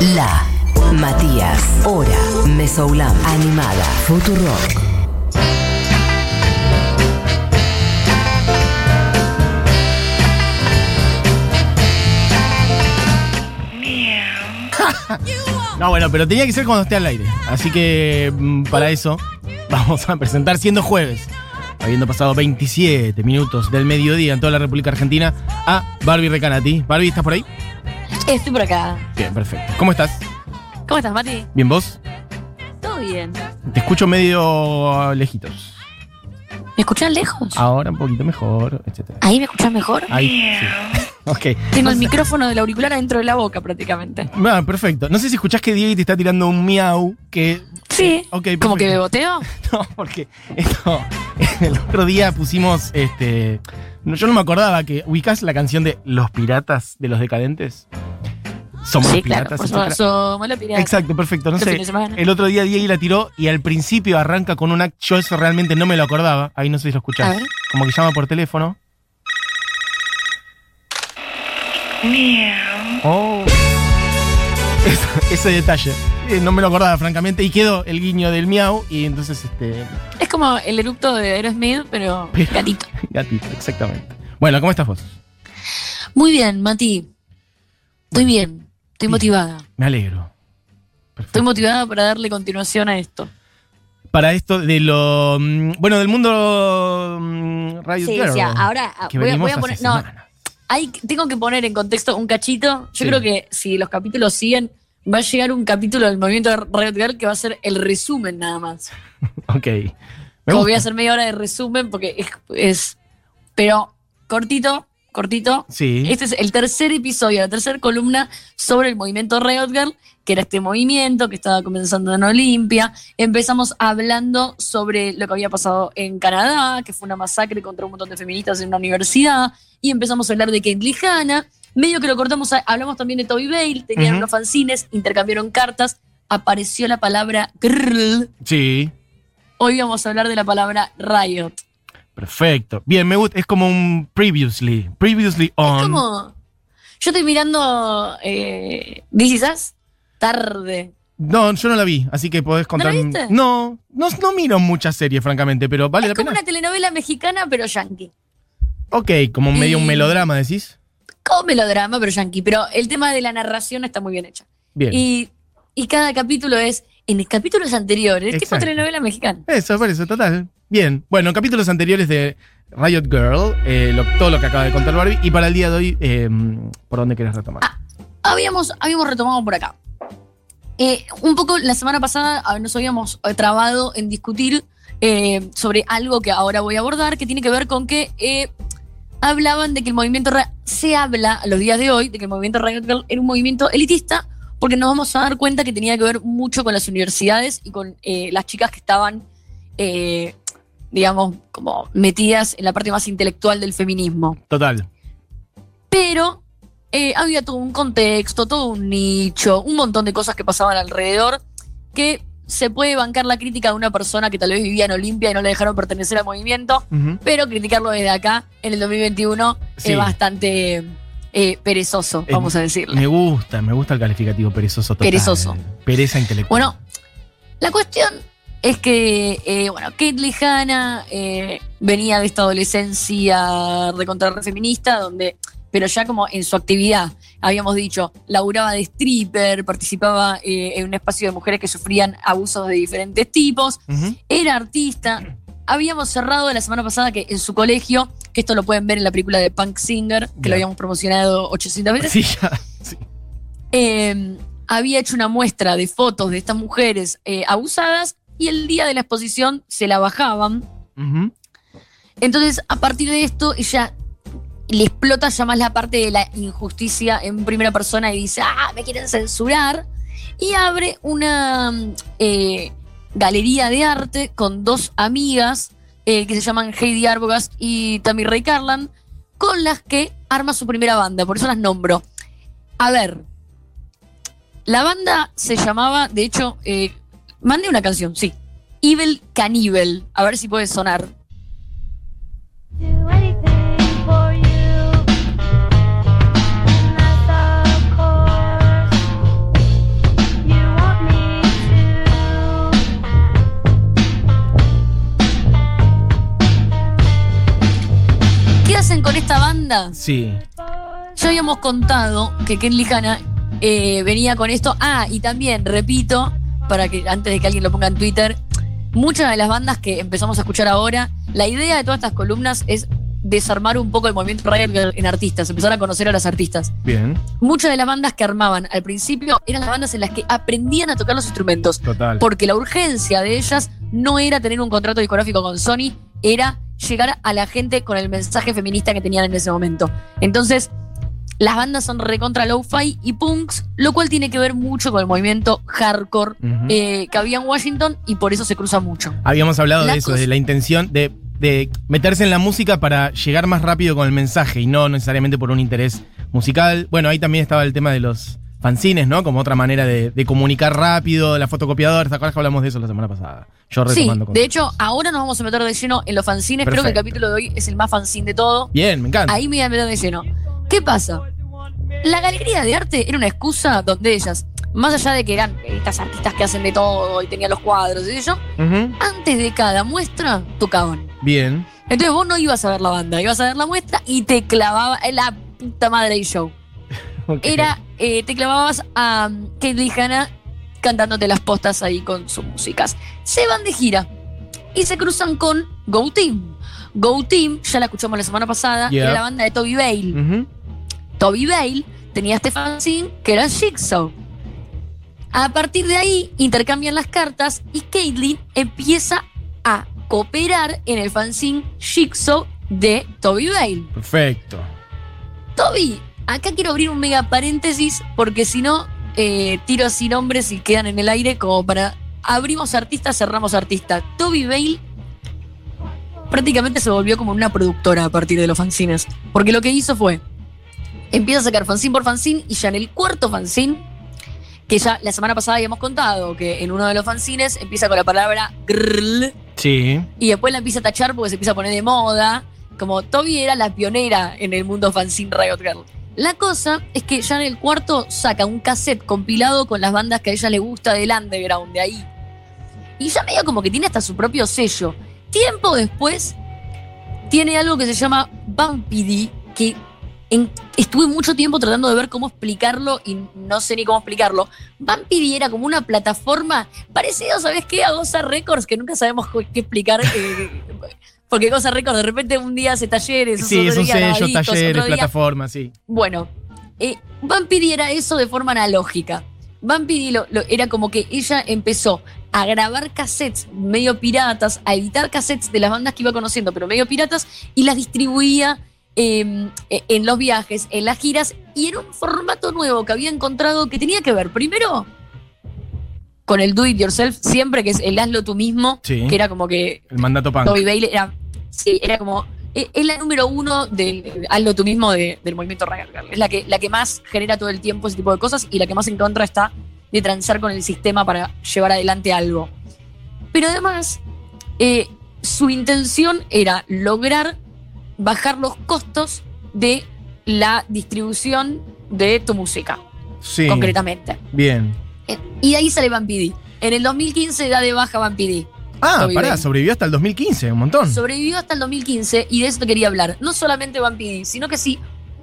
La Matías, Hora, Mesoulam, Animada, Futurock. No, bueno, pero tenía que ser cuando esté al aire. Así que mm, para eso vamos a presentar siendo jueves, habiendo pasado 27 minutos del mediodía en toda la República Argentina, a Barbie Recanati. Barbie, ¿estás por ahí? Estoy por acá. Bien, perfecto. ¿Cómo estás? ¿Cómo estás, Mati? ¿Bien vos? Todo bien. Te escucho medio lejitos. ¿Me escuchan lejos? Ahora un poquito mejor, etcétera. ¿Ahí me escuchan mejor? Ahí, sí. Ok. Tengo el micrófono del auricular adentro de la boca prácticamente. Ah, perfecto. No sé si escuchás que Diego te está tirando un miau que. Sí. Ok, ¿Como que perfecto. beboteo? No, porque esto, el otro día pusimos, este, no, yo no me acordaba que ubicás la canción de Los Piratas de los Decadentes. Somos Sí, los piratas. Supuesto, somos los piratas. Exacto, perfecto. No Este sé. El otro día Diego la tiró y al principio arranca con un act. Yo eso realmente no me lo acordaba. Ahí no sé si lo escuchás. Como que llama por teléfono. Oh. Ese, ese detalle. Eh, no me lo acordaba, francamente. Y quedó el guiño del miau. Y entonces, este. Es como el eructo de Aerosmith, pero Pero- gatito. Gatito, exactamente. Bueno, ¿cómo estás vos? Muy bien, Mati. Estoy bien. Estoy Bien. motivada. Me alegro. Perfecto. Estoy motivada para darle continuación a esto. Para esto de lo. mm, Bueno, del mundo. mm, Radio Sí, Girl, sí, ahora ah, que voy, a- voy poner. No, hay, tengo que poner en contexto un cachito. Yo Sí. creo que si los capítulos siguen, va a llegar un capítulo del movimiento de Riot Girl que va a ser el resumen nada más. Ok. Me Como voy a hacer media hora de resumen porque es, es- pero cortito, cortito. Sí. Este es el tercer episodio, la tercera columna sobre el movimiento Riot Girl, que era este movimiento que estaba comenzando en Olimpia. Empezamos hablando sobre lo que había pasado en Canadá, que fue una masacre contra un montón de feministas en una universidad. Y empezamos a hablar de Caitlyn Hanna. Medio que lo cortamos, hablamos también de Toby Bale, tenían Ujú. unos fanzines, intercambiaron cartas, apareció la palabra girl. Sí. Hoy vamos a hablar de la palabra Riot. Perfecto. Bien, me gusta. Es como un previously. Previously on. Es como. Yo estoy mirando. Eh, This tarde. No, yo no la vi, así que podés contar. la viste? No, no, no miro muchas series, francamente, pero vale es la como pena. una telenovela mexicana, pero yankee. Ok, como medio un melodrama, decís. Como melodrama, pero yankee. Pero el tema de la narración está muy bien hecha. Bien. Y, y cada capítulo es. En capítulos anteriores, tipo Exacto. telenovela mexicana. Eso, por eso, total. Bien. Bueno, en capítulos anteriores de Riot Girl, eh, lo- todo lo que acaba de contar Barbie, y para el día de hoy, eh, ¿por dónde querés retomar? Ah. Habíamos, habíamos retomado por acá. Eh, un poco la semana pasada ah, nos habíamos eh, trabado en discutir sobre algo que ahora voy a abordar, que tiene que ver con que hablaban de que el movimiento, se habla a los días de hoy, de que el movimiento Riot Girl era un movimiento elitista, porque nos vamos a dar cuenta que tenía que ver mucho con las universidades y con eh, las chicas que estaban, eh, digamos, como metidas en la parte más intelectual del feminismo Total. pero eh, había todo un contexto, todo un nicho, un montón de cosas que pasaban alrededor que se puede bancar la crítica de una persona que tal vez vivía en Olimpia y no le dejaron pertenecer al movimiento, pero criticarlo desde acá, en el 2021, Sí. es bastante eh, perezoso, Eh, vamos a decirle. Me gusta, me gusta el calificativo perezoso total. Perezoso. Pereza intelectual. Bueno, la cuestión es que, eh, bueno, Caitlyn Hanna eh, venía de esta adolescencia recontra re feminista, donde, pero ya como en su actividad, habíamos dicho, laburaba de stripper, participaba eh, en un espacio de mujeres que sufrían abusos de diferentes tipos, era artista. Habíamos cerrado la semana pasada que en su colegio, que esto lo pueden ver en la película de Punk Singer, que lo habíamos promocionado 800 veces, Sí, ya. Sí. eh, había hecho una muestra de fotos de estas mujeres eh, abusadas y el día de la exposición se la bajaban. Entonces, a partir de esto, ella le explota ya más la parte de la injusticia en primera persona y dice, ah, me quieren censurar. Y abre una mm, eh, galería de arte con dos amigas eh, que se llaman Heidi Arbogast y Tammy Ray Carlan, con las que arma su primera banda, por eso las nombro. A ver, la banda se llamaba, de hecho, eh, Mandé una canción, sí. Evil Cannibal. A ver si puede sonar. ¿Qué hacen con esta banda? Sí. Ya habíamos contado que Ken Lijana eh, venía con esto. Ah, y también, repito, para que antes de que alguien lo ponga en Twitter, muchas de las bandas que empezamos a escuchar ahora, la idea de todas estas columnas es desarmar un poco el movimiento riot en artistas, empezar a conocer a las artistas. Bien. Muchas de las bandas que armaban al principio eran las bandas en las que aprendían a tocar los instrumentos, Total. porque la urgencia de ellas no era tener un contrato discográfico con Sony, era llegar a la gente con el mensaje feminista que tenían en ese momento. Entonces, las bandas son recontra lo-fi y punks, lo cual tiene que ver mucho con el movimiento hardcore eh, que había en Washington y por eso se cruza mucho. Habíamos hablado La de eso, de la intención de, de meterse en la música para llegar más rápido con el mensaje y no necesariamente por un interés musical. Bueno, ahí también estaba el tema de los fanzines, ¿no? Como otra manera de, de comunicar rápido, la fotocopiadora. ¿Te acuerdas que hablamos de eso la semana pasada? Yo Sí, retomando cosas. de hecho, ahora nos vamos a meter de lleno en los fanzines. Creo que el Perfecto. capítulo de hoy es el más fanzine de todo. Bien, me encanta. Ahí me voy a meter de lleno. ¿Qué pasa? La galería de arte era una excusa donde ellas, más allá de que eran estas artistas que hacen de todo y tenían los cuadros y eso, Ujú. antes de cada muestra tocaban. Bien. Entonces vos no ibas a ver la banda, ibas a ver la muestra y te clavaba en la puta madre del show. Era, eh, te clavabas a Kate Lihana cantándote las postas ahí con sus músicas. Se van de gira y se cruzan con Go Team. Go Team, ya la escuchamos la semana pasada, Yeah. era la banda de Toby Bale. Ujú. Toby Bale tenía este fanzine que era Jigsaw. A partir de ahí intercambian las cartas y Caitlyn empieza a cooperar en el fanzine Jigsaw de Toby Bale. Perfecto. Toby, acá quiero abrir un mega paréntesis porque si no, eh, tiro así nombres y quedan en el aire como para abrimos artista, cerramos artista. Toby Bale prácticamente se volvió como una productora a partir de los fanzines. Porque lo que hizo fue, empieza a sacar fanzine por fanzine y ya en el cuarto fanzine, que ya la semana pasada habíamos contado que en uno de los fanzines empieza con la palabra grrl, Sí. y después la empieza a tachar porque se empieza a poner de moda. Como Toby era la pionera en el mundo fanzine Riot Girl. La cosa es que ya en el cuarto saca un cassette compilado con las bandas que a ella le gusta del underground, de ahí. Y ya medio como que tiene hasta su propio sello. Tiempo después, tiene algo que se llama Vampidi, que en- estuve mucho tiempo tratando de ver cómo explicarlo y no sé ni cómo explicarlo. Vampidi era como una plataforma parecido, ¿sabes qué? A Goza Records, que nunca sabemos qué explicar. eh, porque Goza Records de repente un día hace talleres, Sí, es un sello, talleres, plataforma, sí. bueno, eh, Vampiri era eso de forma analógica. Vampiri lo- lo- era como que ella empezó a grabar cassettes medio piratas, a editar cassettes de las bandas que iba conociendo, pero medio piratas, y las distribuía eh, en los viajes, en las giras, y era un formato nuevo que había encontrado que tenía que ver primero con el do it yourself, siempre que es el hazlo tú mismo, Sí. que era como que El mandato punk. Toby Bailey era, sí, era como. e- Es la número uno del hazlo tú mismo de- del movimiento Girl. Es la que, la que más genera todo el tiempo ese tipo de cosas y la que más en contra está de transar con el sistema para llevar adelante algo. Pero además, eh, su intención era lograr bajar los costos de la distribución de tu música, Sí. concretamente. Bien. Eh, Y de ahí sale Vampidi. En el 2015 da de baja Vampidi. Ah, Toby pará, sobrevivió hasta el 2015, un montón. Sobrevivió hasta el 2015 y de eso te quería hablar. No solamente Vampiri, sino que si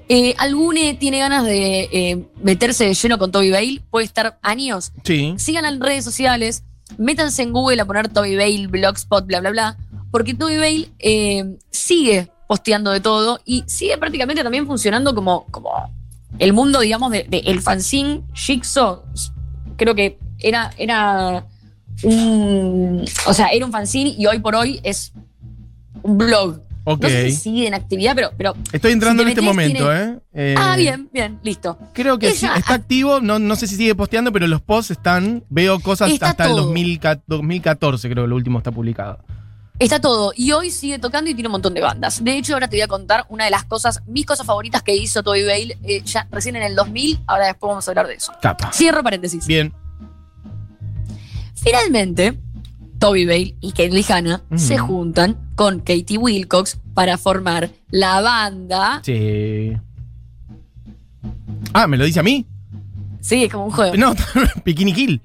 eh, algune tiene ganas de eh, meterse de lleno con Toby Bale, puede estar años. Sí. Síganla en redes sociales, métanse en Google a poner Toby Bale, Blogspot, bla, bla, bla, porque Toby Bale eh, sigue posteando de todo y sigue prácticamente también funcionando como, como el mundo, digamos, de, de el fanzine Jigsaw. Creo que era, era un. O sea, era un fanzine y hoy por hoy es un blog. Ok. No sé si sigue en actividad, pero. pero Estoy entrando si en te este momento, tiene- ¿eh? Eh, Ah, bien, bien, listo. Creo que Ella- sí, está activo, no, no sé si sigue posteando, pero los posts están, veo cosas hasta el todo. 2000 2014, creo que lo último está publicado. Está todo. Y hoy sigue tocando y tiene un montón de bandas. De hecho, ahora te voy a contar una de las cosas, mis cosas favoritas que hizo Toby Bale eh, ya recién en el 2000. Ahora después vamos a hablar de eso. Cierro paréntesis. Bien. Finalmente, Toby Bale y Kate Hanna se juntan con Katie Wilcox para formar la banda. Sí. Ah, ¿me lo dice a mí? Sí, es como un juego. No, Bikini Kill.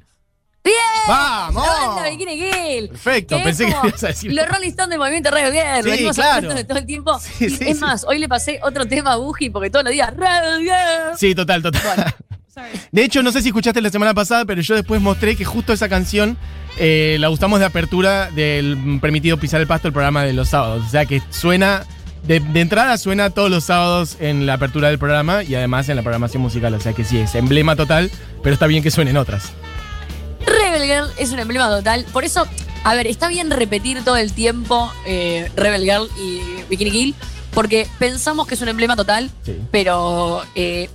¡Vamos! La banda Bikini Kill. Perfecto, pensé que ibas a decir. Los Rolling Stones del movimiento Rebel Girl. Sí, venimos claro. hablando de todo el tiempo. Sí, Y sí, es más, hoy le pasé otro tema a Buji porque todos los días Rebel Girl. Sí, total, total. Bueno, De hecho, no sé si escuchaste la semana pasada, pero yo después mostré que justo esa canción eh, la usamos de apertura del Permitido Pisar el Pasto, el programa de los sábados. O sea que suena, de, de entrada suena todos los sábados en la apertura del programa y además en la programación musical. O sea que sí, es emblema total, pero está bien que suenen otras. Rebel Girl es un emblema total. Por eso, a ver, está bien repetir todo el tiempo eh, Rebel Girl y Bikini Kill, porque pensamos que es un emblema total, Sí. pero eh,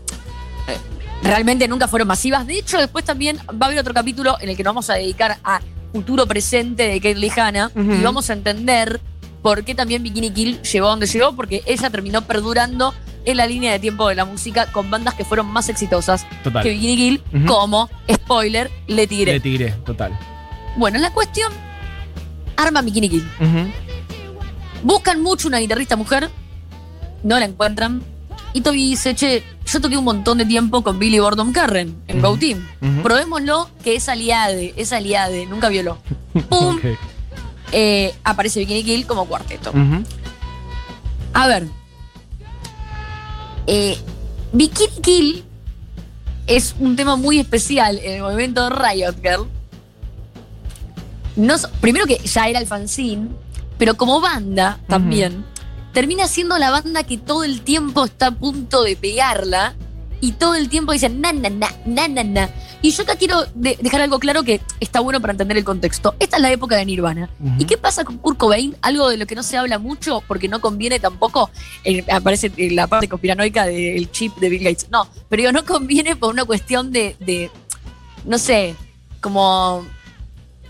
realmente nunca fueron masivas. De hecho, después también va a haber otro capítulo en el que nos vamos a dedicar a futuro presente de Kate Hanna Ujú. y vamos a entender por qué también Bikini Kill llegó a donde llegó, porque ella terminó perdurando en la línea de tiempo de la música con bandas que fueron más exitosas Total. que Bikini Kill, como, spoiler, Le Tigre. De tigre, total. Bueno, la cuestión, arma Bikini Kill. Ujú. Buscan mucho una guitarrista mujer, no la encuentran. Y Toby dice, che, yo toqué un montón de tiempo con Billy Bordon Carren en Ujú. Go Team. Probémoslo que es aliade, es aliade, nunca violó. ¡Pum! Eh, aparece Bikini Kill como cuarteto. A ver. Eh, Bikini Kill es un tema muy especial en el movimiento de Riot Girl. No, primero que ya era el fanzine, pero como banda también, termina siendo la banda que todo el tiempo está a punto de pegarla y todo el tiempo dicen na na na na na na. Y yo acá quiero de- dejar algo claro que está bueno para entender el contexto. Esta es la época de Nirvana. ¿Y qué pasa con Kurt Cobain? Algo de lo que no se habla mucho porque no conviene tampoco. eh, aparece la parte conspiranoica del chip de Bill Gates. No, pero digo, no conviene por una cuestión de, de, no sé, como.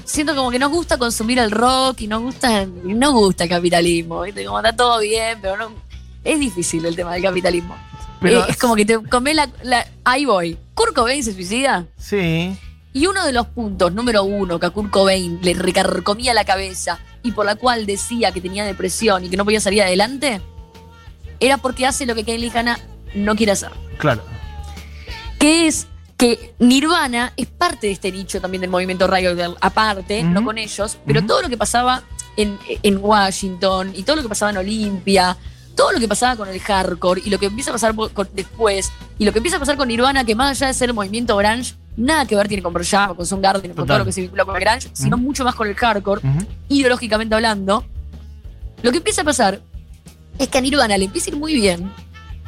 Siento como que nos gusta consumir el rock y nos gusta, y no gusta el capitalismo. ¿viste? Como está todo bien, pero no. Es difícil el tema del capitalismo. Pero- Eh, es como que te come la, la- Ahí voy. ¿Kurt Cobain se suicida? Sí. Y uno de los puntos, número uno, que a Kurt Cobain le recarcomía la cabeza y por la cual decía que tenía depresión y que no podía salir adelante, era porque hace lo que Kaylee Hanna no quiere hacer. Claro. Que es que Nirvana es parte de este nicho también del movimiento Riot aparte, no con ellos, pero todo lo que pasaba en, en Washington y todo lo que pasaba en Olimpia, todo lo que pasaba con el hardcore y lo que empieza a pasar con- después y lo que empieza a pasar con Nirvana, que más allá de ser el movimiento grunge, nada que ver tiene con Pearl con Soundgarden, con Total. todo lo que se vincula con el grunge, sino mucho más con el hardcore, ideológicamente hablando. Lo que empieza a pasar es que a Nirvana le empieza a ir muy bien,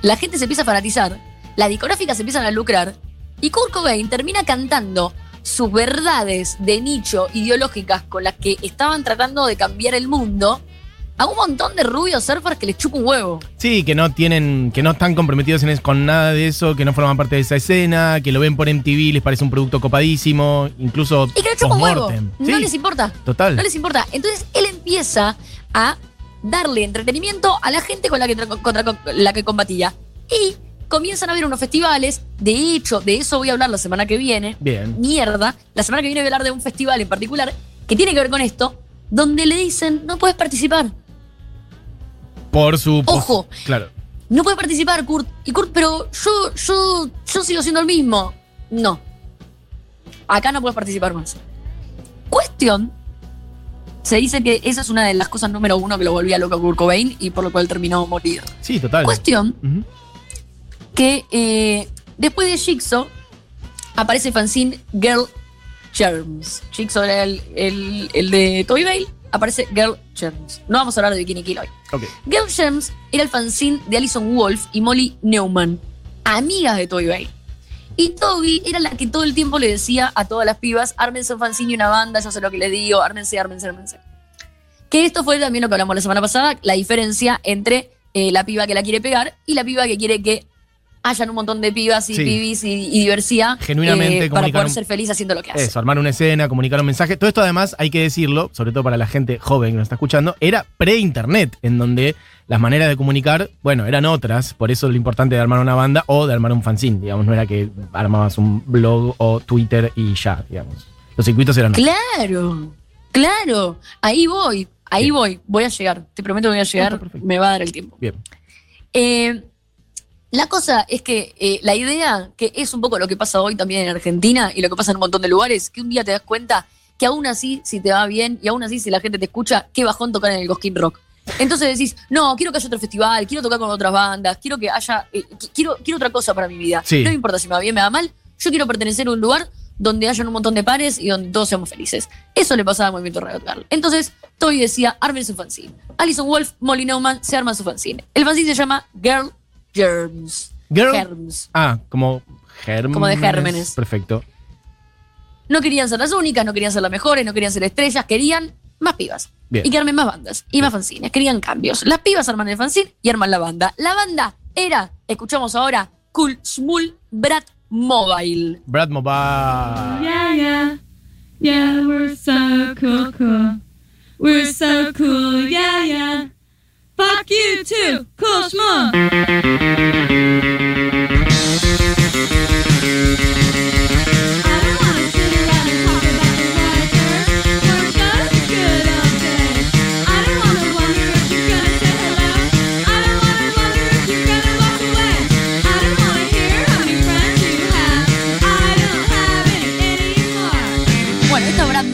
la gente se empieza a fanatizar, las discográficas se empiezan a lucrar y Kurt Cobain termina cantando sus verdades de nicho ideológicas con las que estaban tratando de cambiar el mundo a un montón de rubios surfers que les chupa un huevo. Sí, que no tienen, que no están comprometidos en es- con nada de eso, que no forman parte de esa escena, que lo ven por MTV, les parece un producto copadísimo, incluso Y que les chupa un huevo. No les importa. total. No les importa. Entonces él empieza a darle entretenimiento a la gente con la que, tra- contra con la que combatía. Y comienzan a haber unos festivales. De hecho, de eso voy a hablar la semana que viene. Bien. Mierda. La semana que viene voy a hablar de un festival en particular que tiene que ver con esto, donde le dicen, no puedes participar. Por su Ojo. Claro. No puedes participar, Kurt. Y Kurt, pero yo, yo, yo sigo siendo el mismo. No. Acá no puedes participar más. Cuestión. Se dice que esa es una de las cosas número uno que lo volvía loco a Kurt Cobain y por lo cual terminó morido. Sí, total. Cuestión que eh, después de Jigsaw aparece el fanzine Girl Germs. Jigsaw era el, el, el de Toy Bale, aparece Girl Germs. No vamos a hablar de Bikini Kill hoy. Ok. Girl Gems era el fanzine de Alison Wolf y Molly Neumann, amigas de Toby Bale. Y Toby era la que todo el tiempo le decía a todas las pibas, ármense un fanzine y una banda, yo sé lo que les digo, ármense, ármense, ármense. Que esto fue también lo que hablamos la semana pasada, la diferencia entre eh, la piba que la quiere pegar y la piba que quiere que hayan un montón de pibas y Sí. pibis y, y diversidad Genuinamente eh, para poder ser feliz haciendo lo que hace. Eso, armar una escena, comunicar un mensaje. Todo esto además, hay que decirlo, sobre todo para la gente joven que nos está escuchando, era pre-internet, en donde las maneras de comunicar, bueno, eran otras. Por eso lo importante de armar una banda o de armar un fanzine, digamos. No era que armabas un blog o Twitter y ya, digamos. Los circuitos eran otros. Claro, claro. Ahí voy, ahí voy. Voy a llegar. Te prometo que voy a llegar. Me va a dar el tiempo. Bien. Eh, la cosa es que eh, la idea, que es un poco lo que pasa hoy también en Argentina y lo que pasa en un montón de lugares, que un día te das cuenta que aún así, si te va bien y aún así, si la gente te escucha, qué bajón tocar en el Cosquín Rock. Entonces decís, no, quiero que haya otro festival, quiero tocar con otras bandas, quiero que haya, eh, qui- quiero, quiero otra cosa para mi vida. Sí. No me importa si me va bien, me va mal, yo quiero pertenecer a un lugar donde haya un montón de pares y donde todos seamos felices. Eso le pasaba al movimiento Riot Girl. Entonces, Toby decía, armen su fanzine. Alison Wolf, Molly Neumann, se arma su fanzine. El fanzine se llama Girl Germs. Girl. Germs. Ah, como gérmenes. Como de gérmenes. Perfecto. No querían ser las únicas, no querían ser las mejores, no querían ser estrellas, querían más pibas. Bien. Y que armen más bandas y más fanzines. Querían cambios. Las pibas arman el fanzine y arman la banda. La banda era, escuchamos ahora, Cool Small Brat Mobile. Brad Mobile. Yeah, yeah. Yeah, we're so cool, cool. We're so cool, yeah, yeah. Fuck you too, cool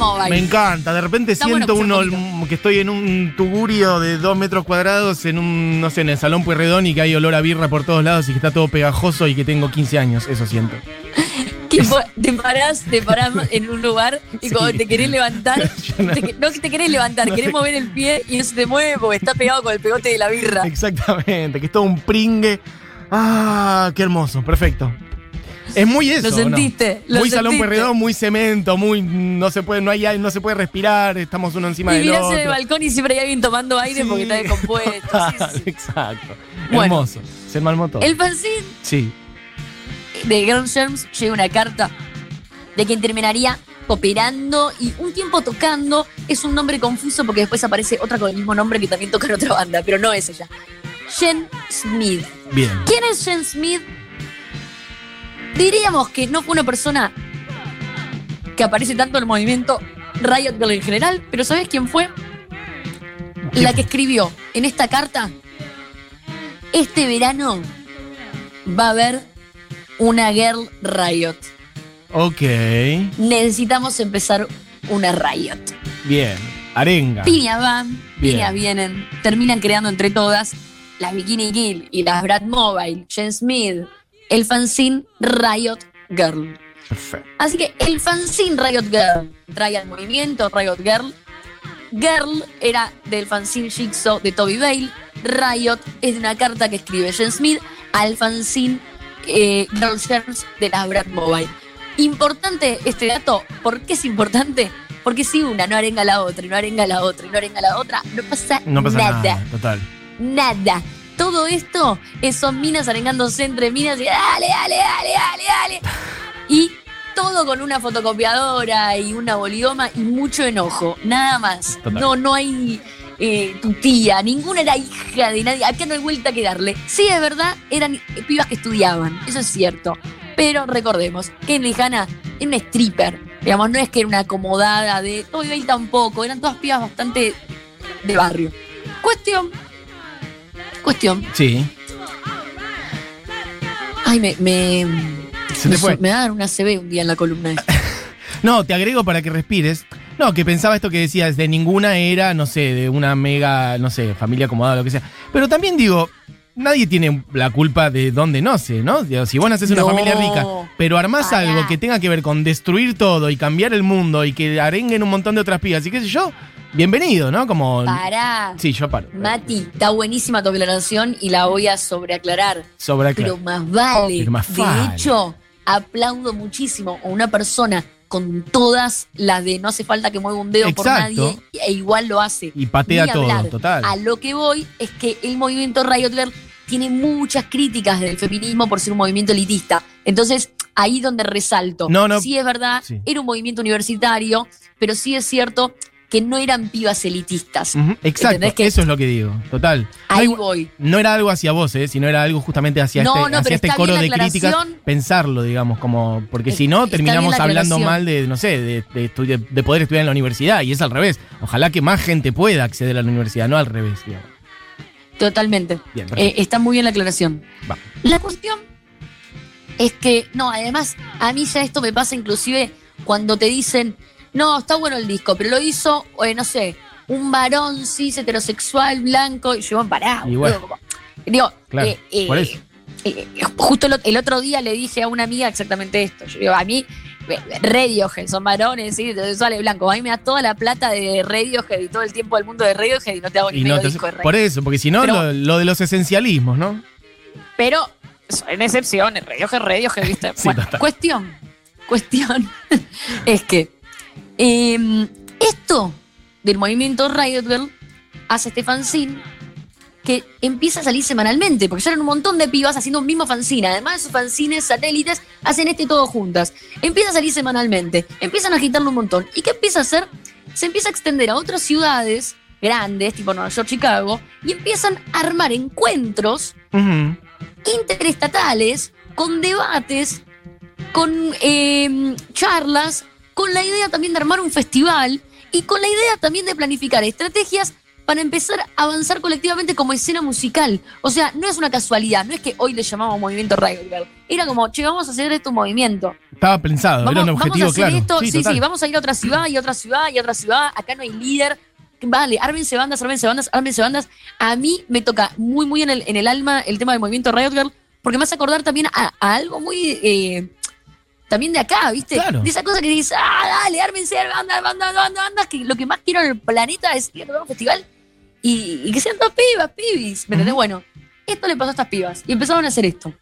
Mobile. Me encanta, de repente Está siento bueno uno, que estoy en un tugurio de dos metros cuadrados en un, no sé, en el salón Pueyrredón y que hay olor a birra por todos lados y que está todo pegajoso y que tengo 15 años, eso siento. Que te parás, te parás en un lugar y Sí. cuando te querés levantar, no- te- no que te querés levantar, No querés mover el pie y no se te mueve porque está pegado con el pegote de la birra. Exactamente, que es todo un pringue. Ah, qué hermoso, perfecto. Es muy eso. Lo ¿o no? sentiste, lo muy salón sentiste. Pueyrredón, muy cemento, muy no se puede, no hay no se puede respirar, estamos uno encima Y del otro. en el balcón y siempre hay alguien tomando aire Sí. porque está descompuesto. Sí, sí. Exacto. Bueno. Hermoso. Se malmó todo. El fanzine Sí. de Girl Germs llega una carta de quien terminaría cooperando y un tiempo tocando. Es un nombre confuso porque después aparece otra con el mismo nombre que también toca en otra banda, pero no es ella. Jen Smith. Bien. ¿Quién es Jen Smith? Diríamos que no fue una persona que aparece tanto en el movimiento Riot Girl en general, pero ¿sabes quién fue? La que escribió en esta carta, este verano va a haber una Girl Riot. Ok. Necesitamos empezar una Riot. Bien. Arenga. Piñas van, Bien. piñas vienen, terminan creando entre todas las Bikini Kill y las Brad Mobile, Jen Smith, el fanzine Riot Girl. Perfecto. Así que el fanzine Riot Girl trae al movimiento Riot Girl. Girl era del fanzine Jigsaw de Toby Bale. Riot es de una carta que escribe Jen Smith al fanzine eh, Girl Germs de las Brad Mobile. Importante este dato. ¿Por qué es importante? Porque si una no arenga a la otra, y no arenga a la otra, y no arenga a la otra, no pasa, No pasa nada. nada. Total. Nada. Todo esto es- son minas arengándose entre minas y dale, dale, dale, dale, dale. Y todo con una fotocopiadora y una bolidoma y mucho enojo. Nada más. Total. No, no hay eh, tu tía. Ninguna era hija de nadie. Acá no hay vuelta que darle. Sí, es verdad, eran pibas que estudiaban. Eso es cierto. Pero recordemos que en Lejana era una stripper. Digamos, no es que era una acomodada de. Toby Bale tampoco. Eran todas pibas bastante de barrio. Cuestión. Cuestión. Sí. Ay, me. me Se te fue. Me va a dar una CB un día en la columna esta. No, te agrego para que respires. No, que pensaba esto que decías, de ninguna era, no sé, de una mega, no sé, familia acomodada, lo que sea. Pero también digo, nadie tiene la culpa de dónde no sé, ¿no? Digo, si vos nacés en una No. familia rica, pero armás Pará. algo que tenga que ver con destruir todo y cambiar el mundo y que arenguen un montón de otras pibas y qué sé yo, bienvenido, ¿no? Como... Pará. Sí, yo paro. Mati, está buenísima tu aclaración y la voy a sobreaclarar. Sobra Pero más vale. Pero más de vale. hecho, aplaudo muchísimo a una persona con todas las de no hace falta que mueva un dedo por nadie e igual lo hace. Y patea todo, total. A lo que voy es que el movimiento Riot Girl tiene muchas críticas del feminismo por ser un movimiento elitista. Entonces, ahí donde resalto. No, no. Sí es verdad, Sí. era un movimiento universitario, pero sí es cierto que no eran pibas elitistas. Exacto, ¿Entendés que- eso es lo que digo, total. Ahí voy. No era algo hacia vos, ¿eh? sino era algo justamente hacia No, este, no, hacia pero este coro de críticas. Pensarlo, digamos, como. Porque si no, terminamos la hablando mal de, no sé, de, de poder estudiar en la universidad. Y es al revés. Ojalá que más gente pueda acceder a la universidad, no al revés, digamos. Totalmente. Bien, Eh, está muy bien la aclaración. Va. La cuestión es que, no, además, a mí ya esto me pasa inclusive cuando te dicen, no, está bueno el disco, pero lo hizo, eh, no sé, un varón cis heterosexual blanco y yo, pará, como- digo, Claro, eh, eh, por eso. eh, justo el, el otro día le dije a una amiga exactamente esto. Yo digo, a mí, Radiohead, son varones, ¿sí? heterosexuales blancos. A mí me da toda la plata de Radiohead y todo el tiempo del mundo de Radiohead y no te hago ni Y medio no te- disco de por eso, porque si no, lo, lo de los esencialismos, ¿no? Pero son excepciones, Radiohead, Radiohead, ¿viste? Sí, bueno, cuestión, cuestión es que eh, esto del movimiento Riot Girl hace este fanzine que empieza a salir semanalmente, porque ya eran un montón de pibas haciendo un mismo fanzine. Además de sus fanzines satélites, hacen este todo juntas. Empieza a salir semanalmente, empiezan a agitarlo un montón. ¿Y qué empieza a hacer? Se empieza a extender a otras ciudades grandes, tipo Nueva York, Chicago, y empiezan a armar encuentros interestatales, con debates, con eh, charlas, con la idea también de armar un festival y con la idea también de planificar estrategias para empezar a avanzar colectivamente como escena musical. O sea, no es una casualidad, no es que hoy le llamamos movimiento Girl. Era como, che, vamos a hacer esto un movimiento. Estaba pensado, Vamos, era un vamos objetivo a hacer claro. esto, sí, sí, vamos a ir a otra ciudad y a otra ciudad y a otra ciudad. Acá no hay líder. Vale, ármense bandas, ármense bandas, ármense bandas. A mí me toca muy, muy en el, en el alma el tema del movimiento Girl, porque me hace acordar también a, a algo muy. eh, también de acá, ¿viste? Claro. De esa cosa que dices, ah, dale, ármense, bandas, bandas, bandas, bandas, que lo que más quiero en el planeta es ir a tocar un festival y, y que sean todas pibas, pibis. ¿Me? Ujú. Bueno, esto le pasó a estas pibas y empezaron a hacer esto.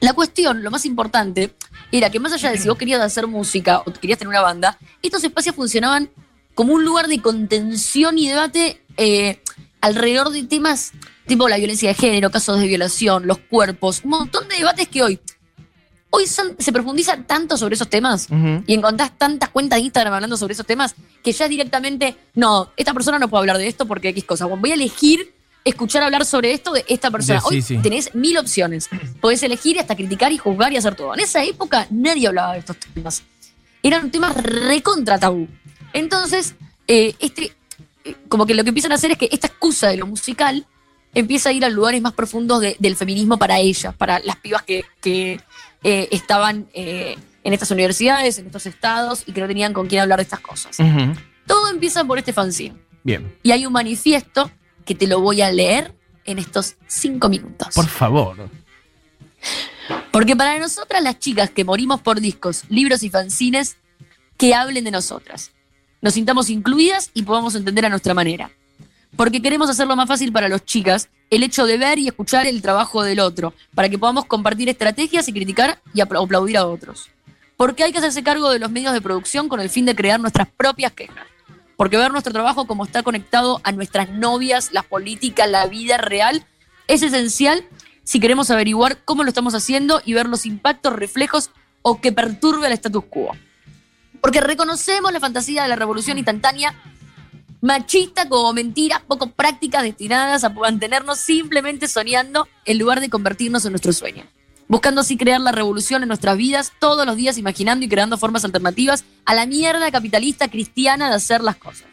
La cuestión, lo más importante, era que más allá de si vos querías hacer música o querías tener una banda, estos espacios funcionaban como un lugar de contención y debate eh, alrededor de temas tipo la violencia de género, casos de violación, los cuerpos, un montón de debates que hoy, hoy se profundiza tanto sobre esos temas y encontrás tantas cuentas de Instagram hablando sobre esos temas que ya directamente, no, esta persona no puede hablar de esto porque X cosa. Voy a elegir escuchar hablar sobre esto de esta persona. Sí, Hoy sí. tenés mil opciones. Podés elegir y hasta criticar y juzgar y hacer todo. En esa época nadie hablaba de estos temas. Eran temas recontra tabú. Entonces, eh, este, eh, como que lo que empiezan a hacer es que esta excusa de lo musical empieza a ir a lugares más profundos de- del feminismo para ellas, para las pibas que, que, eh, estaban eh, en estas universidades, en estos estados y que no tenían con quién hablar de estas cosas. Todo empieza por este fanzine. Bien, Y hay un manifiesto que te lo voy a leer en estos cinco minutos. por favor. Porque para nosotras las chicas que morimos por discos, libros y fanzines, que hablen de nosotras. Nos sintamos incluidas y podamos entender a nuestra manera. Porque queremos hacerlo más fácil para los chicas el hecho de ver y escuchar el trabajo del otro, para que podamos compartir estrategias y criticar y apla- aplaudir a otros. Porque hay que hacerse cargo de los medios de producción con el fin de crear nuestras propias quejas. Porque ver nuestro trabajo como está conectado a nuestras novias, la política, la vida real, es esencial si queremos averiguar cómo lo estamos haciendo y ver los impactos, reflejos o que perturbe el status quo. Porque reconocemos la fantasía de la revolución instantánea machista como mentiras poco prácticas destinadas a mantenernos simplemente soñando en lugar de convertirnos en nuestro sueño. Buscando así crear la revolución en nuestras vidas, todos los días imaginando y creando formas alternativas a la mierda capitalista cristiana de hacer las cosas.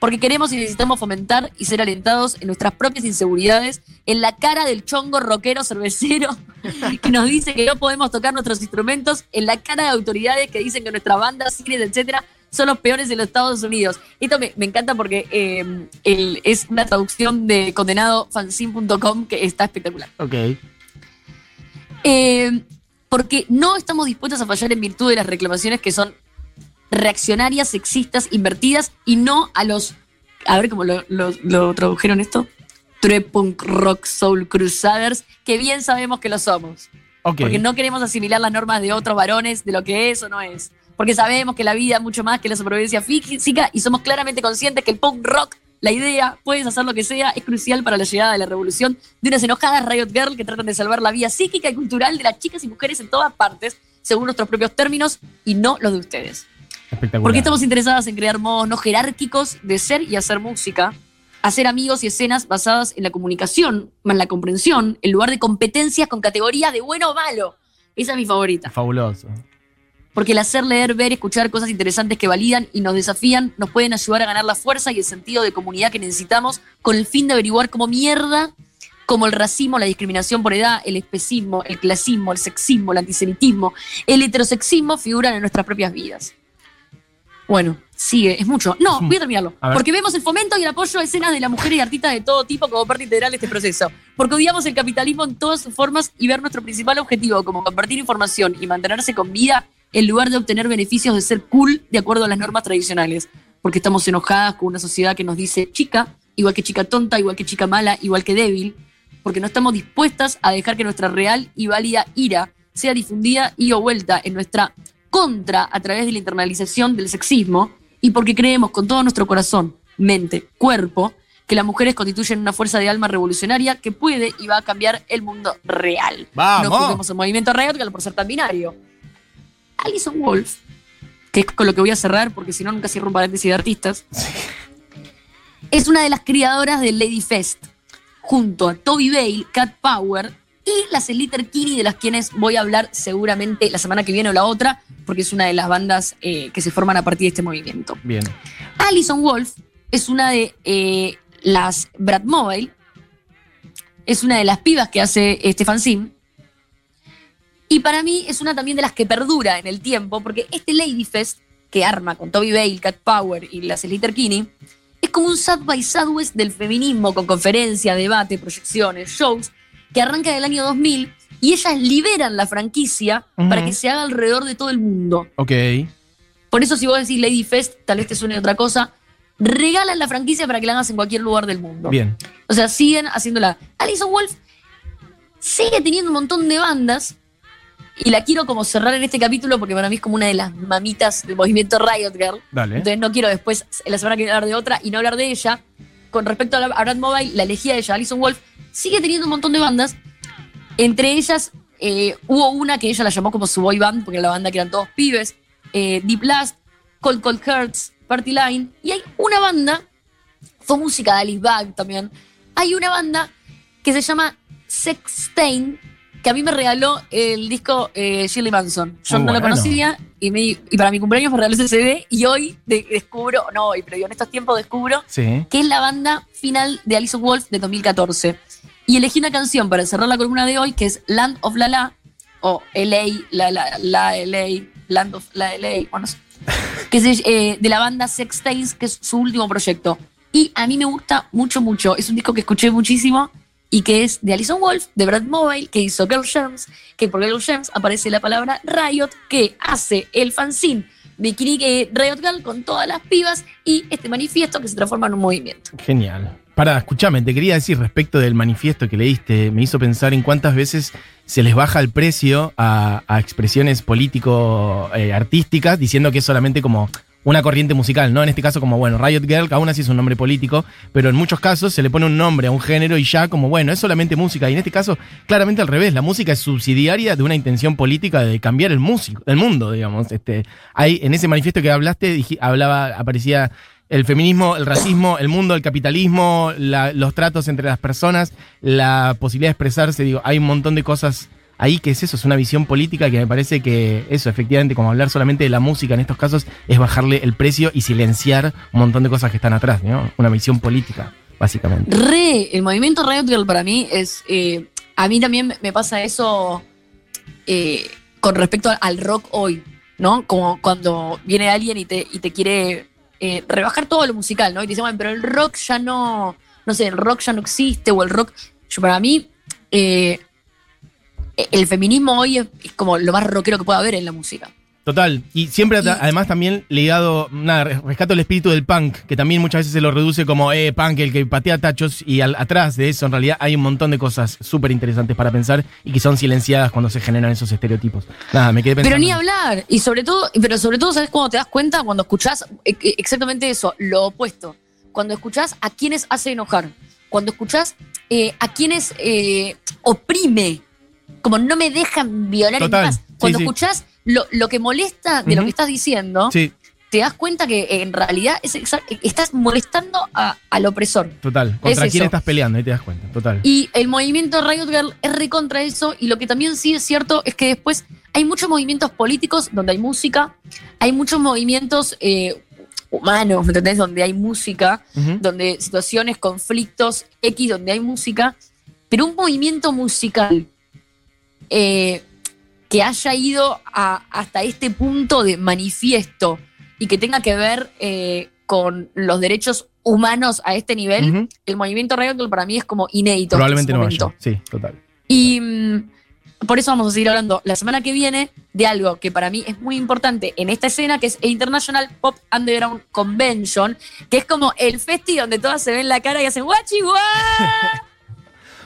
Porque queremos y necesitamos fomentar y ser alentados en nuestras propias inseguridades, en la cara del chongo rockero cervecero que nos dice que no podemos tocar nuestros instrumentos, en la cara de autoridades que dicen que nuestras bandas, cines, etcétera, son los peores de los Estados Unidos. Esto me, me encanta porque eh, el- es una traducción de condenadofanzine.com que está espectacular. Ok. Eh, porque no estamos dispuestos a fallar en virtud de las reclamaciones que son reaccionarias, sexistas, invertidas y no a los. A ver cómo lo, lo- lo tradujeron esto. True punk rock soul crusaders, que bien sabemos que lo somos. Ok. Porque no queremos asimilar las normas de otros varones de lo que es o no es. Porque sabemos que la vida es mucho más que la supervivencia física y somos claramente conscientes que el punk rock, la idea, puedes hacer lo que sea, es crucial para la llegada de la revolución de unas enojadas Riot Girl que tratan de salvar la vida psíquica y cultural de las chicas y mujeres en todas partes, según nuestros propios términos y no los de ustedes. Espectacular. Porque estamos interesadas en crear modos no jerárquicos de ser y hacer música, hacer amigos y escenas basadas en la comunicación, más en la comprensión, en lugar de competencias con categorías de bueno o malo. Esa es mi favorita. Fabuloso. Porque el hacer, leer, ver, escuchar cosas interesantes que validan y nos desafían nos pueden ayudar a ganar la fuerza y el sentido de comunidad que necesitamos con el fin de averiguar cómo mierda, como el racismo, la discriminación por edad, el especismo, el clasismo, el sexismo, el antisemitismo, el heterosexismo figuran en nuestras propias vidas. Bueno, sigue, es mucho. No, voy a terminarlo. A. Porque vemos el fomento y el apoyo a escenas de las mujeres y artistas de todo tipo como parte integral de este proceso. Porque odiamos el capitalismo en todas sus formas y ver nuestro principal objetivo como compartir información y mantenerse con vida en lugar de obtener beneficios de ser cool de acuerdo a las normas tradicionales. Porque estamos enojadas con una sociedad que nos dice chica, igual que chica tonta, igual que chica mala, igual que débil. Porque no estamos dispuestas a dejar que nuestra real y válida ira sea difundida y o vuelta en nuestra contra a través de la internalización del sexismo y porque creemos con todo nuestro corazón, mente, cuerpo, que las mujeres constituyen una fuerza de alma revolucionaria que puede y va a cambiar el mundo real. ¡Vamos! No juzguemos el movimiento Riot por ser tan binario. Alison Wolf, que es con lo que voy a cerrar porque si no nunca cierro un paréntesis de artistas, es una de las criadoras de Lady Fest, junto a Toby Bale, Cat Power y las Elite Kini, de las quienes voy a hablar seguramente la semana que viene o la otra, porque es una de las bandas eh, que se forman a partir de este movimiento. Bien. Alison Wolf es una de eh, las Bradmobile, es una de las pibas que hace este fanzine. Y para mí es una también de las que perdura en el tiempo, porque este Ladyfest que arma con Toby Bale, Cat Power y las Elite Kini, es como un South by Southwest del feminismo, con conferencia, debate, proyecciones, shows, que arranca del año 2000 y ellas liberan la franquicia para que se haga alrededor de todo el mundo. Ok. Por eso si vos decís Lady Fest, tal vez te suene otra cosa, regalan la franquicia para que la hagas en cualquier lugar del mundo. Bien. O sea, siguen haciéndola. Alison Wolf sigue teniendo un montón de bandas y la quiero como cerrar en este capítulo porque para mí es como una de las mamitas del movimiento Riot Girl. Dale. Entonces no quiero después, en la semana que viene, hablar de otra y no hablar de ella. Con respecto a, Brad Mobile, la elegía de ella, Alison Wolf, sigue teniendo un montón de bandas. Entre ellas eh, hubo una que ella la llamó como su boy band, porque era la banda que eran todos pibes. eh, Deep Blast, Cold Cold Hearts, Party Line. Y hay una banda, fue música de Alice Bag también. Hay una banda que se llama Sextain, que a mí me regaló el disco eh, Shirley Manson. Yo Muy no lo bueno. conocía y, me- y para mi cumpleaños me regaló ese CD y hoy de- descubro, no hoy, pero yo en estos tiempos descubro Sí. que es la banda final de Alison Wolf de 2014. Y elegí una canción para cerrar la columna de hoy que es Land of La La, o LA, La La, la LA, Land of La LA, bueno, no sé, que es eh, de la banda Sextains, que es su último proyecto. Y a mí me gusta mucho, mucho. Es un disco que escuché muchísimo y que es de Alison Wolf, de Brad Mobile, que hizo Girl Gems, que por Girl Gems aparece la palabra Riot, que hace el fanzine eh, Riot Girl con todas las pibas y este manifiesto que se transforma en un movimiento. Genial. Para, escúchame, te quería decir respecto del manifiesto que leíste, me hizo pensar en cuántas veces se les baja el precio a, expresiones político-artísticas diciendo que es solamente como una corriente musical, ¿no? En este caso como, bueno, Riot Girl, que aún así es un nombre político, pero en muchos casos se le pone un nombre a un género y ya como, bueno, es solamente música. Y en este caso, claramente al revés, la música es subsidiaria de una intención política de cambiar el músico, el mundo, digamos. Este, hay, en ese manifiesto que hablaste, dij- hablaba, aparecía el feminismo, el racismo, el mundo, el capitalismo, la- los tratos entre las personas, la posibilidad de expresarse, digo, hay un montón de cosas ahí que es eso, es una visión política que me parece que eso, efectivamente, como hablar solamente de la música en estos casos, es bajarle el precio y silenciar un montón de cosas que están atrás, ¿no? Una visión política, básicamente. Re, el movimiento Riot para mí es. eh, a mí también me pasa eso eh, con respecto al rock hoy, ¿no? Como cuando viene alguien y te, y te quiere eh, rebajar todo lo musical, ¿no? Y te dice, bueno, pero el rock ya no. No sé, el rock ya no existe, o el rock. Yo, para mí, el feminismo hoy es, es como lo más rockero que puede haber en la música. Total, y siempre Y- además también ligado, nada, res- rescato el espíritu del punk, que también muchas veces se lo reduce como, eh, punk, el que patea tachos, y al- atrás de eso en realidad hay un montón de cosas súper interesantes para pensar y que son silenciadas cuando se generan esos estereotipos. Nada, me quedé pensando. Pero ni hablar. Y sobre todo, pero sobre todo, ¿sabes cuando te das cuenta? Cuando escuchás eh, eh, exactamente eso, lo opuesto. Cuando escuchás a quienes hace enojar. Cuando escuchás eh, a quienes eh, oprime. Como no me dejan violar Total, en paz. Cuando sí. escuchás lo, lo que molesta de lo que estás diciendo, te das cuenta que en realidad es estás molestando a- al opresor. total. ¿Contra Es quién eso. estás peleando? Ahí te das cuenta, total. Y el movimiento Riot Girl es recontra eso. Y lo que también sí es cierto es que después hay muchos movimientos políticos donde hay música, hay muchos movimientos eh, humanos, ¿me entendés? Donde hay música, Ujú. donde situaciones, conflictos X, donde hay música. Pero un movimiento musical eh, que haya ido a- hasta este punto de manifiesto y que tenga que ver eh, con los derechos humanos a este nivel, el movimiento Girl para mí es como inédito. en Probablemente su no vaya. Sí, total. Y mm, por eso vamos a seguir hablando la semana que viene de algo que para mí es muy importante en esta escena, que es el International Pop Underground Convention, que es como el festi donde todas se ven la cara y hacen guachi guá.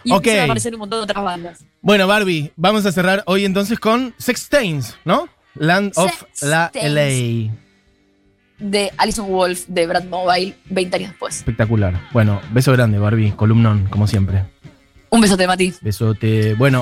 Y Ok. empiezan a aparecer un montón de otras bandas. Bueno, Barbie, vamos a cerrar hoy entonces con Sextains, ¿no? Land of la. LA. De Alison Wolf de Brad Mobile 20 años después. Espectacular. Bueno, beso grande, Barbie, columnón, como siempre. Un besote, Mati. Besote. Bueno,